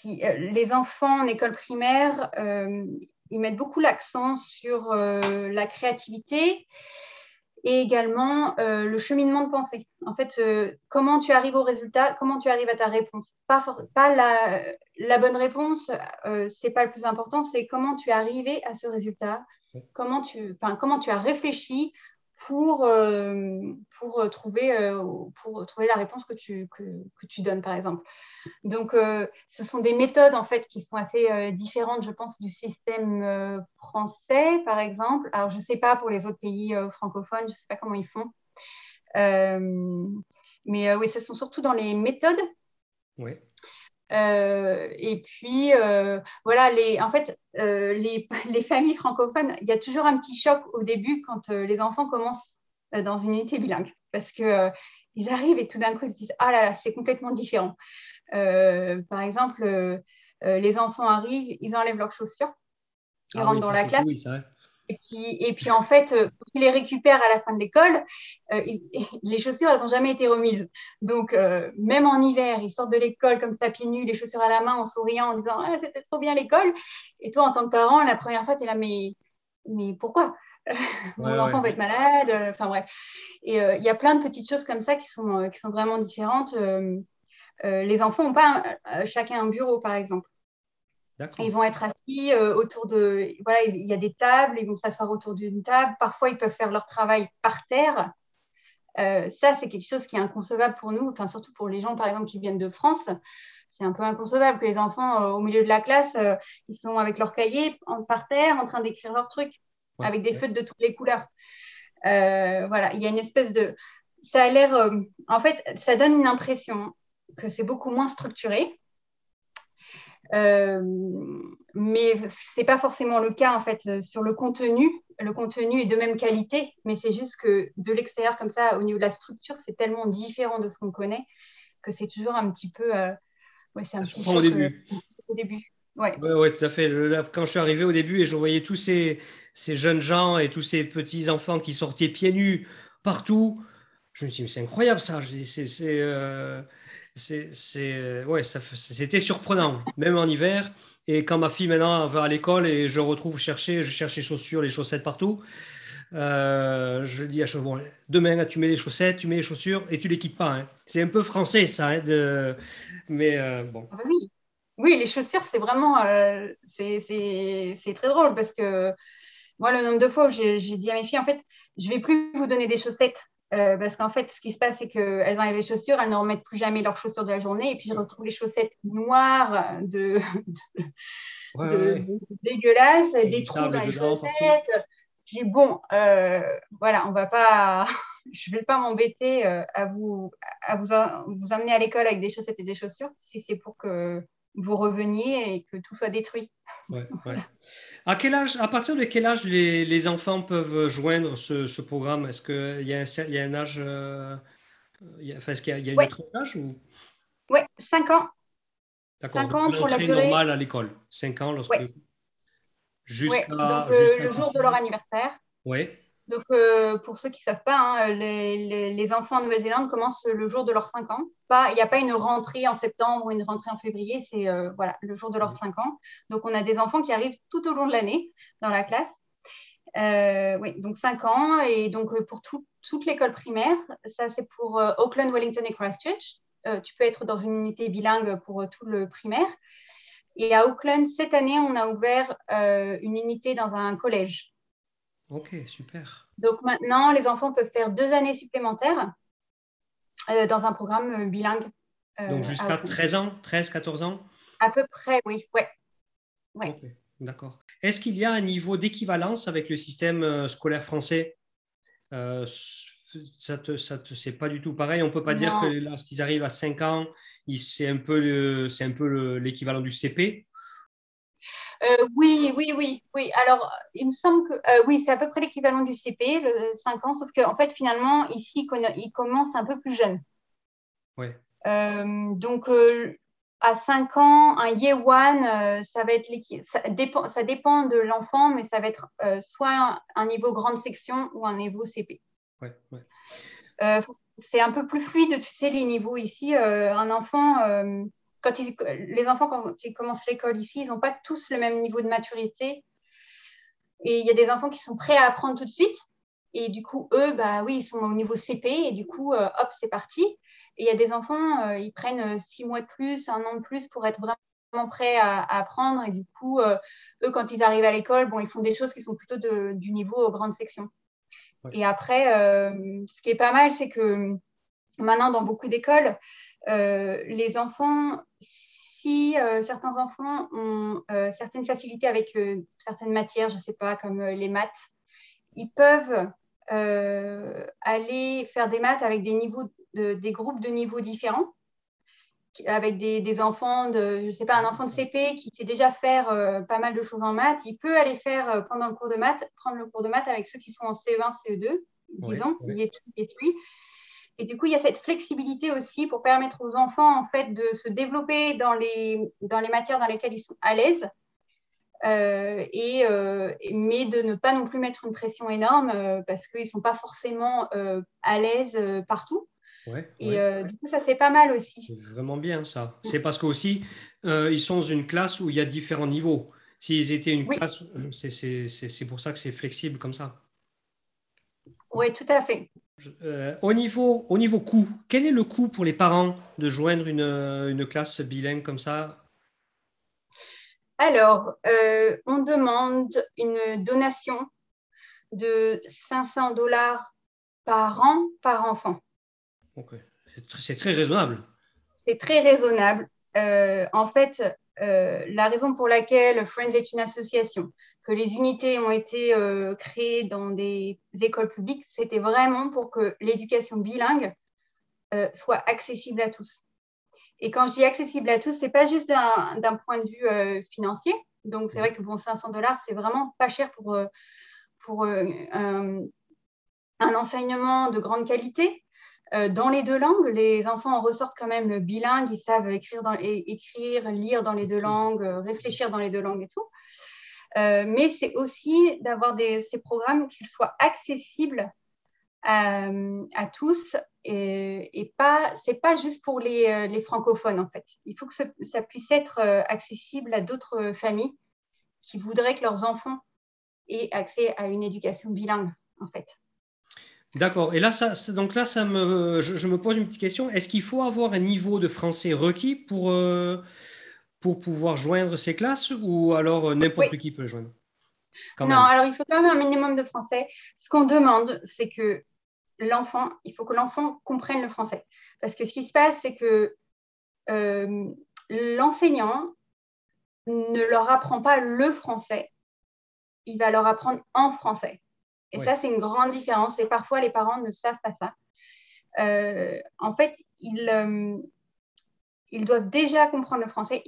les enfants en école primaire, euh, ils mettent beaucoup l'accent sur euh, la créativité et également le cheminement de pensée. En fait, comment tu arrives au résultat, comment tu arrives à ta réponse. Pas, pas la, la, bonne réponse, c'est pas le plus important, c'est comment tu es arrivé à ce résultat, comment tu, comment tu as réfléchi pour, euh, pour, trouver, euh, pour trouver la réponse que tu, que, tu donnes, par exemple. Donc, euh, ce sont des méthodes, en fait, qui sont assez différentes, je pense, du système français, par exemple. Alors, je ne sais pas pour les autres pays francophones, je ne sais pas comment ils font. mais oui, ce sont surtout dans les méthodes. Oui. Euh, et puis, euh, voilà, les, en fait, euh, les, les, familles francophones, il y a toujours un petit choc au début quand les enfants commencent dans une unité bilingue. Parce qu'ils ils arrivent et tout d'un coup, ils se disent Ah là là, c'est complètement différent. par exemple, les enfants arrivent, ils enlèvent leurs chaussures, ils ah rentrent dans la classe. Oui, et puis, et puis en fait, euh, quand tu les récupères à la fin de l'école, euh, les chaussures, elles n'ont jamais été remises. Donc, euh, même en hiver, ils sortent de l'école comme ça, pieds nus, les chaussures à la main, en souriant, en disant ah, c'était trop bien l'école. Et toi, en tant que parent, la première fois, tu es là, mais, mais pourquoi? Mon enfant va être malade. Enfin bref. Et il y a plein de petites choses comme ça qui sont, qui sont vraiment différentes. les enfants n'ont pas chacun un bureau, par exemple. Ils vont être assis euh, autour de. Voilà, il y a des tables, ils vont s'asseoir autour d'une table. Parfois, ils peuvent faire leur travail par terre. Euh, ça, c'est quelque chose qui est inconcevable pour nous, enfin, surtout pour les gens, par exemple, qui viennent de France. C'est un peu inconcevable que les enfants, euh, au milieu de la classe, ils sont avec leur cahier par terre en train d'écrire leurs trucs, avec des feutres de toutes les couleurs. voilà, il y a une espèce de. Ça a l'air. en fait, ça donne une impression que c'est beaucoup moins structuré euh, mais ce n'est pas forcément le cas en fait sur le contenu. Le contenu est de même qualité, mais c'est juste que de l'extérieur comme ça, au niveau de la structure, c'est tellement différent de ce qu'on connaît que c'est toujours un petit peu. Euh, ouais, c'est un petit au début. Euh, au début. Ouais. Ouais, tout à fait. Quand je suis arrivé au début et je voyais tous ces, ces jeunes gens et tous ces petits enfants qui sortaient pieds nus partout, je me suis dit, mais c'est incroyable ça. C'est, c'est, ouais, c'était surprenant, même en hiver. Et quand ma fille maintenant va à l'école et je retrouve chercher, je cherche les chaussures, les chaussettes partout. Euh, je dis à chaque bon, demain tu mets les chaussettes, tu mets les chaussures et tu les quittes pas. Hein. C'est un peu français ça, hein, mais euh, bon. Ah bah oui. oui, les chaussures c'est vraiment euh, c'est très drôle parce que moi le nombre de fois où j'ai dit à mes filles en fait je vais plus vous donner des chaussettes euh, parce qu'en fait, ce qui se passe, c'est qu'elles enlèvent les chaussures, elles ne remettent plus jamais leurs chaussures de la journée, et puis je retrouve les chaussettes noires de, dégueulasses, des trous dans les chaussettes. J'ai bon, euh, voilà, on va pas, je ne vais pas m'embêter euh, à, vous, à vous, vous amener à l'école avec des chaussettes et des chaussures si c'est pour que vous reveniez et que tout soit détruit. À, quel âge, à partir de quel âge les, enfants peuvent joindre ce, programme? Est-ce qu'il y, a un, y a un âge euh, Est-ce qu'il y a, une autre âge ou... Oui, 5 ans. D'accord. 5 ans pour la durée. normale à l'école. 5 ans lorsque. Jusqu'à. Euh, le jour de leur anniversaire. Oui. Donc, euh, pour ceux qui ne savent pas, hein, les, enfants en Nouvelle-Zélande commencent le jour de leurs 5 ans. Il n'y a pas une rentrée en septembre ou une rentrée en février, c'est euh, voilà, le jour de leurs 5 ans. Donc, on a des enfants qui arrivent tout au long de l'année dans la classe. Euh, oui, donc 5 ans. Et donc, pour toute l'école primaire, ça c'est pour Auckland, Wellington et Christchurch. tu peux être dans une unité bilingue pour tout le primaire. Et à Auckland, cette année, on a ouvert une unité dans un collège. Ok, super. Donc maintenant, les enfants peuvent faire deux années supplémentaires euh, dans un programme euh, bilingue. Euh, Donc jusqu'à 13 ans, 13, 14 ans? À peu près, oui. Ouais. ouais. D'accord. Est-ce qu'il y a un niveau d'équivalence avec le système scolaire français? Ça te, ça te, c'est pas du tout pareil. On ne peut pas dire que lorsqu'ils arrivent à 5 ans, c'est un peu, c'est un peu l'équivalent du CP. Euh, oui, oui, oui, oui. Alors, il me semble que euh, oui, c'est à peu près l'équivalent du CP, le 5 ans, sauf qu'en en fait, finalement, ici, il commence un peu plus jeune. Oui. Euh, donc, à 5 ans, un year one, ça va être ça dépend, ça dépend de l'enfant, mais ça va être soit un niveau grande section ou un niveau CP. Ouais, ouais. c'est un peu plus fluide, tu sais, les niveaux ici. un enfant quand les enfants, quand ils commencent l'école ici, ils n'ont pas tous le même niveau de maturité. Et il y a des enfants qui sont prêts à apprendre tout de suite. Et du coup, eux, bah oui, ils sont au niveau CP et du coup, hop, c'est parti. Et il y a des enfants, ils prennent six mois de plus, un an de plus pour être vraiment prêts à, apprendre. Et du coup, eux, quand ils arrivent à l'école, bon, ils font des choses qui sont plutôt du niveau grande section. Et après, ce qui est pas mal, c'est que maintenant, dans beaucoup d'écoles, les enfants, si certains enfants ont certaines facilités avec certaines matières, je ne sais pas, comme les maths, ils peuvent aller faire des maths avec des, niveaux des groupes de niveaux différents avec des, enfants de, je sais pas, un enfant de CP qui sait déjà faire pas mal de choses en maths, il peut aller faire pendant le cours de maths, prendre le cours de maths avec ceux qui sont en CE1, CE2, disons, ouais, et du coup, il y a cette flexibilité aussi pour permettre aux enfants en fait de se développer dans les, dans les matières dans lesquelles ils sont à l'aise, euh, et, euh, mais de ne pas non plus mettre une pression énorme euh, parce qu'ils ne sont pas forcément à l'aise partout. et du coup, ça c'est pas mal aussi. C'est vraiment bien ça. C'est parce qu'aussi, ils sont dans une classe où il y a différents niveaux. S'ils étaient une classe, c'est pour ça que c'est flexible comme ça. Oui, tout à fait. Euh, au, niveau, au niveau coût, quel est le coût pour les parents de joindre une, une classe bilingue comme ça? Alors, euh, on demande une donation de 500 dollars par an par enfant. C'est très raisonnable. C'est très raisonnable. Euh, en fait, la raison pour laquelle Friends est une association, que les unités ont été euh, créées dans des écoles publiques, c'était vraiment pour que l'éducation bilingue euh, soit accessible à tous. Et quand je dis accessible à tous, ce n'est pas juste d'un point de vue euh, financier. Donc, c'est vrai que bon, 500 dollars, c'est vraiment pas cher pour, pour un, enseignement de grande qualité. Dans les deux langues, les enfants en ressortent quand même bilingues, ils savent écrire, dans, écrire lire dans les deux langues, réfléchir dans les deux langues et tout. Euh, mais c'est aussi d'avoir ces programmes qu'ils soient accessibles euh, à, tous et, et pas c'est pas juste pour les, euh, les, francophones en fait. Il faut que ça puisse être accessible à d'autres familles qui voudraient que leurs enfants aient accès à une éducation bilingue en fait. D'accord. Et là, ça, donc là, ça me, je, me pose une petite question. Est-ce qu'il faut avoir un niveau de français requis pour, pour pouvoir joindre ces classes ou alors euh, n'importe qui peut joindre? Non, alors il faut quand même un minimum de français. Ce qu'on demande, c'est que l'enfant, il faut que l'enfant comprenne le français. Parce que ce qui se passe, c'est que euh, l'enseignant ne leur apprend pas le français, il va leur apprendre en français. Et ça, c'est une grande différence. Et parfois, les parents ne savent pas ça. Euh, en fait, ils, ils doivent déjà comprendre le français.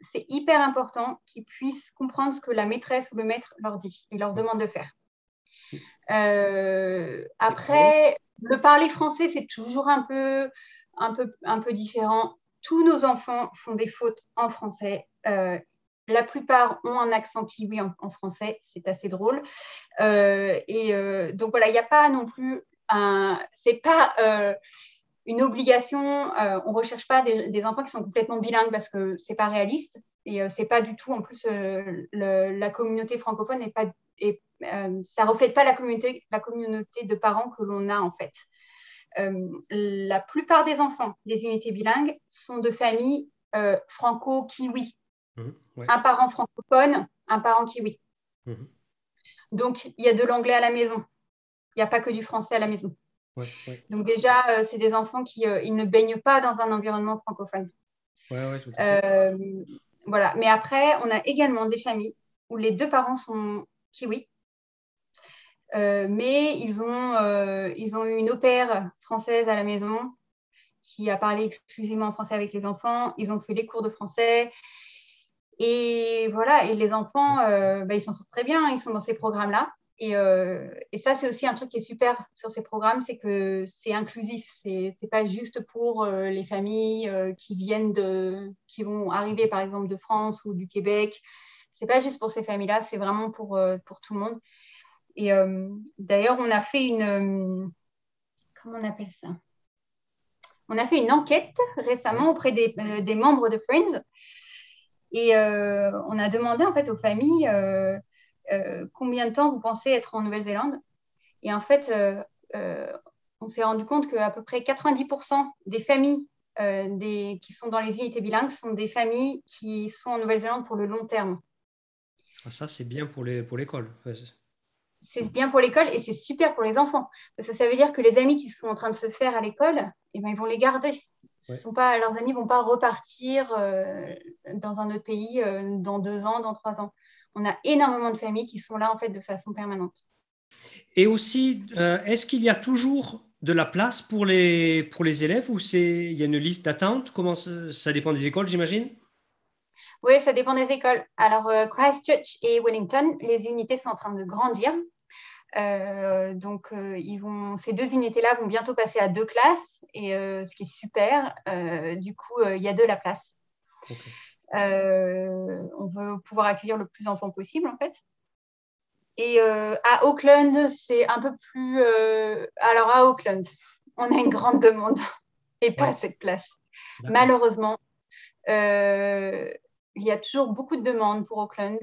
c'est hyper important qu'ils puissent comprendre ce que la maîtresse ou le maître leur dit et leur demande de faire. Euh, après, le parler français, c'est toujours un peu, un, peu, un peu différent. Tous nos enfants font des fautes en français. Euh, la plupart ont un accent kiwi en, français, c'est assez drôle. Euh, et donc voilà, il n'y a pas non plus un. C'est pas une obligation. Euh, on ne recherche pas des, enfants qui sont complètement bilingues parce que ce n'est pas réaliste. Et euh, c'est pas du tout, en plus, euh, la communauté francophone n'est pas. Ça reflète pas la communauté, la communauté de parents que l'on a, en fait. la plupart des enfants des unités bilingues sont de familles franco-kiwi. Mmh, un parent francophone, un parent kiwi. Mmh. Donc, il y a de l'anglais à la maison. Il n'y a pas que du français à la maison. Donc déjà, euh, c'est des enfants qui euh, ils ne baignent pas dans un environnement francophone. Euh, voilà. Mais après, on a également des familles où les deux parents sont kiwis, mais ils ont, ils ont une au française à la maison qui a parlé exclusivement en français avec les enfants. Ils ont fait les cours de français. Et voilà, et les enfants, bah, ils s'en sortent très bien, ils sont dans ces programmes-là. Euh, et, ça, c'est aussi un truc qui est super sur ces programmes, c'est que c'est inclusif. C'est n'est pas juste pour euh, les familles euh, qui viennent de, qui vont arriver par exemple de France ou du Québec. C'est pas juste pour ces familles-là, c'est vraiment pour, pour tout le monde. Et d'ailleurs, on a fait une, comment on appelle ça? On a fait une enquête récemment auprès des, des membres de Friends. Et on a demandé en fait aux familles euh, combien de temps vous pensez être en Nouvelle-Zélande Et en fait, on s'est rendu compte qu'à peu près 90% des familles des, qui sont dans les unités bilingues sont des familles qui sont en Nouvelle-Zélande pour le long terme. Ah, ça, c'est bien pour l'école. Pour c'est bien pour l'école et c'est super pour les enfants. Parce que ça veut dire que les amis qui sont en train de se faire à l'école, eh ben, ils vont les garder. Sont pas, leurs amis ne vont pas repartir euh, dans un autre pays euh, dans deux ans, dans trois ans. On a énormément de familles qui sont là en fait de façon permanente. Et aussi, euh, est-ce qu'il y a toujours de la place pour les, pour les élèves ou il y a une liste d'attente? Comment ça, ça dépend des écoles, j'imagine? Oui, ça dépend des écoles. Alors, Christchurch et Wellington, les unités sont en train de grandir. Euh, donc, euh, ils vont, ces deux unités-là vont bientôt passer à deux classes, et euh, ce qui est super. du coup, il y a de la place. on veut pouvoir accueillir le plus d'enfants possible, en fait. Et à Auckland, c'est un peu plus. Alors, à Auckland, on a une grande demande et pas assez de place. Malheureusement, il y a toujours beaucoup de demandes pour Auckland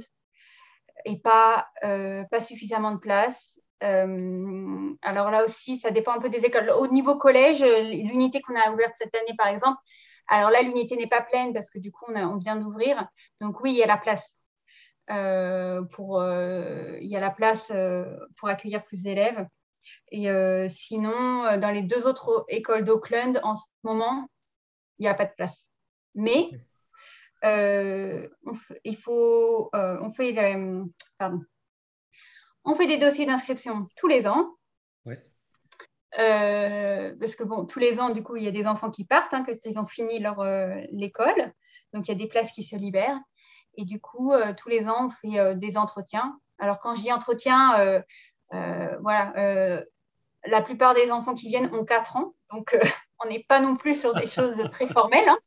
et pas, pas suffisamment de place. Euh, alors là aussi, ça dépend un peu des écoles. Au niveau collège, l'unité qu'on a ouverte cette année, par exemple, alors là, l'unité n'est pas pleine parce que du coup, on, vient d'ouvrir. Donc oui, il y a la place. Euh, pour, euh, il y a la place pour accueillir plus d'élèves. Et sinon, dans les deux autres écoles d'Auckland, en ce moment, il n'y a pas de place. Mais il faut, on fait, pardon, on fait des dossiers d'inscription tous les ans. Euh, parce que bon, tous les ans, du coup, il y a des enfants qui partent, hein, ils ont fini leur euh, l'école, donc il y a des places qui se libèrent. Et du coup, euh, tous les ans, on fait des entretiens. Alors quand je dis entretien, voilà, la plupart des enfants qui viennent ont 4 ans, donc on n'est pas non plus sur des choses très formelles. Hein.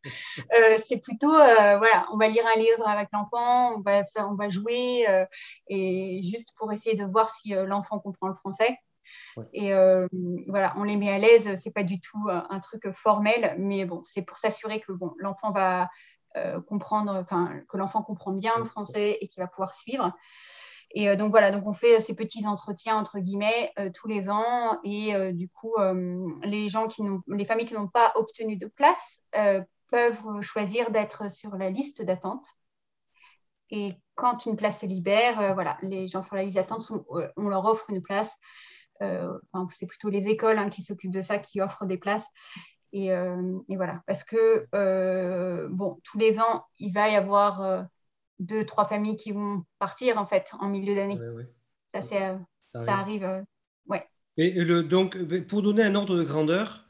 Euh, c'est plutôt, euh, voilà, on va lire un livre avec l'enfant, on va faire, on va jouer, euh, et juste pour essayer de voir si l'enfant comprend le français. Et voilà, on les met à l'aise. C'est pas du tout un truc formel, mais bon, c'est pour s'assurer que bon, l'enfant va comprendre, enfin, que l'enfant comprend bien le français et qu'il va pouvoir suivre. Et euh, donc voilà, donc on fait ces petits entretiens entre guillemets euh, tous les ans et euh, du coup les gens qui les familles qui n'ont pas obtenu de place peuvent choisir d'être sur la liste d'attente. Et quand une place se libère, voilà, les gens sur la liste d'attente, on leur offre une place. Enfin, c'est plutôt les écoles hein, qui s'occupent de ça, qui offrent des places. Et, et voilà, parce que bon, tous les ans, il va y avoir deux, trois familles qui vont partir en fait en milieu d'année. Ça, c'est, euh, ça, arrive. Euh, ouais. Et le, donc, pour donner un ordre de grandeur,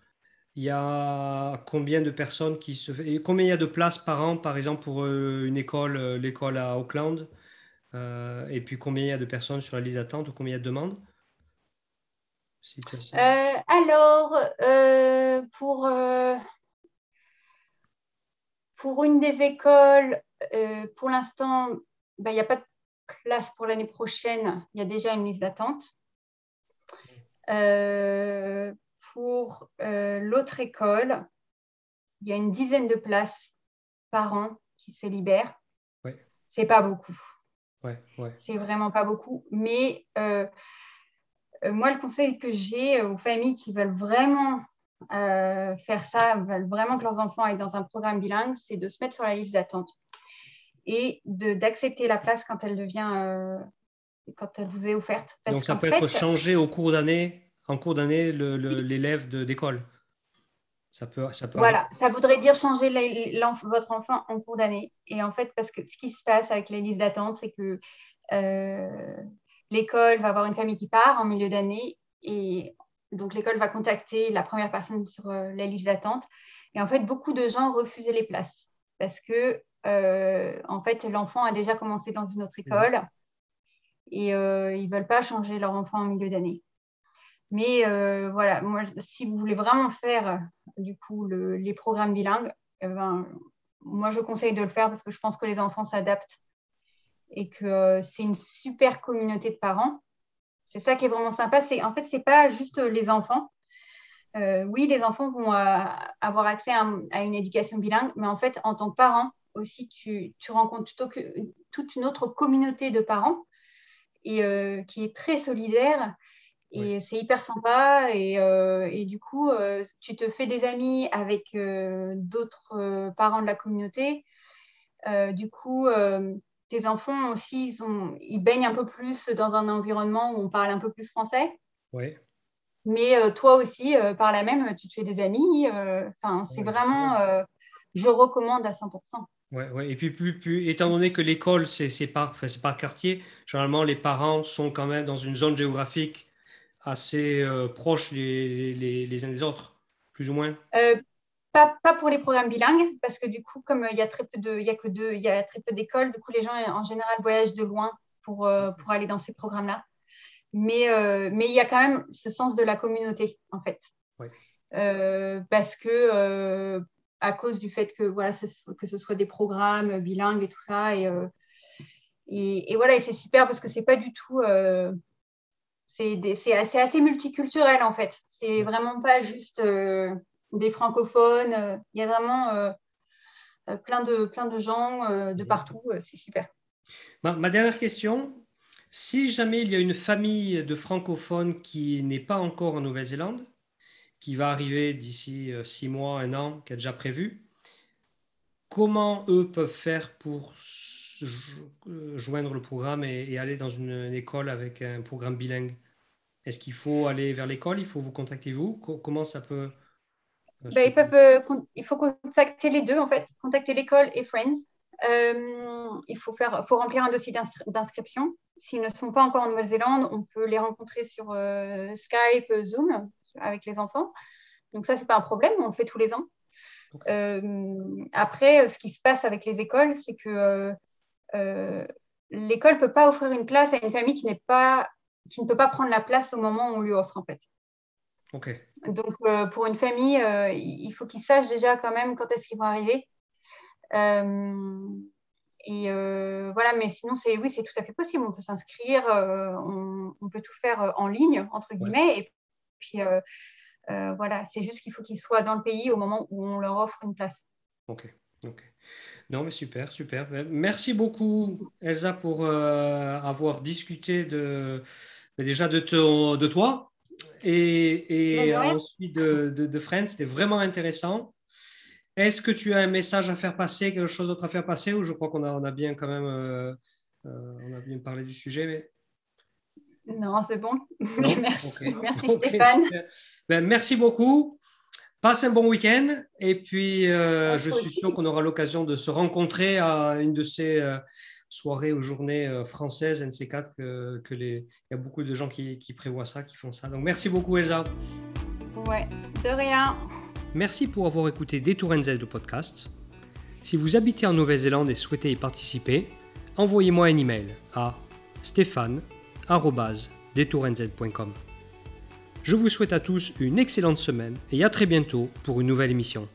il y a combien de personnes qui se et combien il y a de places par an, par exemple pour euh, une école, l'école à Auckland, et puis combien il y a de personnes sur la liste d'attente ou combien il y a de demandes? Alors, pour, pour une des écoles, euh, pour l'instant, bah, il n'y a pas de place pour l'année prochaine. Il y a déjà une liste d'attente. Euh, pour euh, l'autre école, il y a une dizaine de places par an qui se libèrent. Ouais. C'est pas beaucoup. Ouais, C'est vraiment pas beaucoup. Mais moi, le conseil que j'ai aux familles qui veulent vraiment faire ça, veulent vraiment que leurs enfants aillent dans un programme bilingue, c'est de se mettre sur la liste d'attente et d'accepter la place quand elle devient, euh, quand elle vous est offerte. Donc ça peut être changé au cours d'année, en cours d'année, l'élève d'école. Ça peut, ça peut voilà, ça voudrait dire changer votre enfant en cours d'année. Et en fait, parce que ce qui se passe avec les listes d'attente, c'est que euh, l'école va avoir une famille qui part en milieu d'année et donc l'école va contacter la première personne sur euh, la liste d'attente. Et en fait, beaucoup de gens refusaient les places parce que en fait, l'enfant a déjà commencé dans une autre école et euh, ils ne veulent pas changer leur enfant en milieu d'année. Mais euh, voilà, moi, si vous voulez vraiment faire du coup les programmes bilingues, eh ben, moi je conseille de le faire parce que je pense que les enfants s'adaptent et que c'est une super communauté de parents. C'est ça qui est vraiment sympa. C'est en fait c'est pas juste les enfants. oui, les enfants vont avoir accès à, à, une éducation bilingue, mais en fait en tant que parent, aussi, tu, rencontres toute une autre communauté de parents et, euh, qui est très solidaire Et c'est hyper sympa. Et, euh, et du coup, euh, tu te fais des amis avec d'autres parents de la communauté. du coup, tes enfants aussi, ils, ont, ils, baignent un peu plus dans un environnement où on parle un peu plus français. Mais toi aussi, par la même, tu te fais des amis. Enfin, c'est vraiment, je recommande à 100%. Ouais, ouais. Et puis, plus, plus, étant donné que l'école, c'est par, enfin, par quartier, généralement, les parents sont quand même dans une zone géographique assez euh, proches les, les, les, uns des autres, plus ou moins euh, pas, pas, pour les programmes bilingues, parce que du coup, comme euh, il y a très peu de, il y a que deux, il y a très peu d'écoles, du coup, les gens en général voyagent de loin pour, pour aller dans ces programmes-là. Mais, mais il y a quand même ce sens de la communauté, en fait. parce que à cause du fait que, voilà, que ce soit des programmes bilingues et tout ça. Et, et, et voilà, et c'est super parce que c'est pas du tout c'est assez, assez, multiculturel en fait. C'est vraiment pas juste euh, des francophones. Euh, il y a vraiment euh, plein, de, plein de gens de partout. c'est super. Ma, dernière question. Si jamais il y a une famille de francophones qui n'est pas encore en Nouvelle-Zélande, qui va arriver d'ici six mois, un an, qui est déjà prévu, comment eux peuvent faire pour joindre le programme et, aller dans une école avec un programme bilingue? Est-ce qu'il faut aller vers l'école? Il faut vous contacter vous? Comment ça peut euh, ben, ils peuvent, euh, Il faut contacter les deux en fait, contacter l'école et Friends. Euh, il faut, faire, faut remplir un dossier d'inscription. S'ils ne sont pas encore en Nouvelle-Zélande, on peut les rencontrer sur Skype, Zoom avec les enfants. Donc ça, c'est pas un problème, on le fait tous les ans. après, ce qui se passe avec les écoles, c'est que euh, l'école ne peut pas offrir une place à une famille qui, pas, qui ne peut pas prendre la place au moment où on lui offre, en fait. Donc, euh, pour une famille, euh, il faut qu'ils sachent déjà quand même quand est-ce qu'ils vont arriver. et voilà, mais sinon, c'est oui, c'est tout à fait possible. On peut s'inscrire, on, peut tout faire en ligne, entre guillemets. Et puis, voilà, c'est juste qu'il faut qu'ils soient dans le pays au moment où on leur offre une place. Ok, ok. Non, mais super, super. Ben, merci beaucoup, Elsa, pour euh, avoir discuté de, déjà de, de toi et, et ensuite de, de, Friends. C'était vraiment intéressant. Est-ce que tu as un message à faire passer, quelque chose d'autre à faire passer, ou je crois qu'on a, on a bien quand même euh, euh, on a bien parlé du sujet, mais... Non, c'est bon. merci, merci Stéphane. Ben, merci beaucoup. Passe un bon week-end et puis euh, je suis sûr qu'on aura l'occasion de se rencontrer à une de ces euh, soirées ou journées euh, françaises NC4 que, que les... il y a beaucoup de gens qui, qui, prévoient ça, qui font ça. Donc merci beaucoup Elsa. Ouais, de rien. Merci pour avoir écouté Détour NZ le podcast. Si vous habitez en Nouvelle-Zélande et souhaitez y participer, envoyez-moi un email à Je vous souhaite à tous une excellente semaine et à très bientôt pour une nouvelle émission.